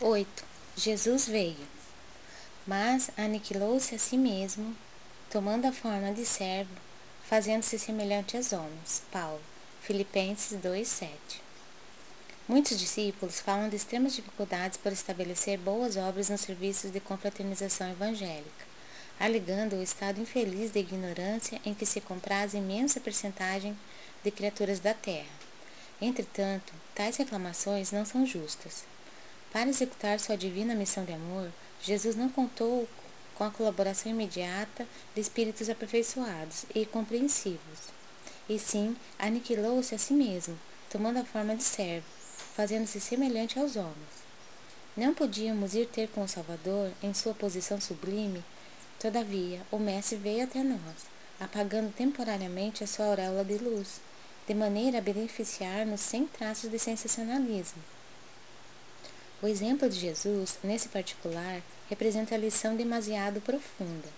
8. Jesus veio, mas aniquilou-se a si mesmo, tomando a forma de servo, fazendo-se semelhante aos homens. Paulo, Filipenses 2:7. Muitos discípulos falam de extremas dificuldades por estabelecer boas obras nos serviços de confraternização evangélica, alegando o estado infeliz de ignorância em que se compraz imensa percentagem de criaturas da terra. Entretanto, tais reclamações não são justas. Para executar sua divina missão de amor, Jesus não contou com a colaboração imediata de espíritos aperfeiçoados e compreensivos, e sim aniquilou-se a si mesmo, tomando a forma de servo, fazendo-se semelhante aos homens. Não podíamos ir ter com o Salvador em sua posição sublime, todavia o Mestre veio até nós, apagando temporariamente a sua auréola de luz, de maneira a beneficiar-nos sem traços de sensacionalismo. O exemplo de Jesus, nesse particular, representa a lição demasiado profunda.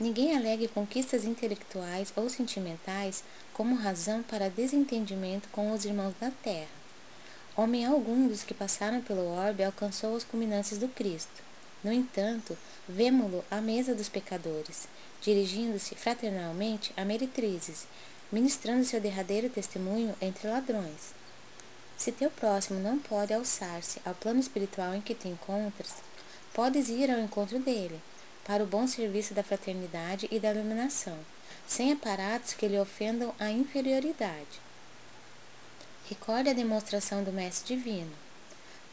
Ninguém alegue conquistas intelectuais ou sentimentais como razão para desentendimento com os irmãos da terra. Homem algum dos que passaram pelo orbe alcançou as culminâncias do Cristo. No entanto, vemo-lo à mesa dos pecadores, dirigindo-se fraternalmente a meretrizes, ministrando seu derradeiro testemunho entre ladrões. Se teu próximo não pode alçar-se ao plano espiritual em que te encontras, podes ir ao encontro dele, para o bom serviço da fraternidade e da iluminação, sem aparatos que lhe ofendam a inferioridade. Recorde a demonstração do Mestre Divino.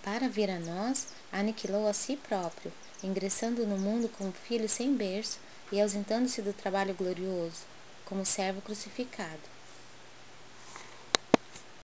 Para vir a nós, aniquilou a si próprio, ingressando no mundo como filho sem berço e ausentando-se do trabalho glorioso, como servo crucificado.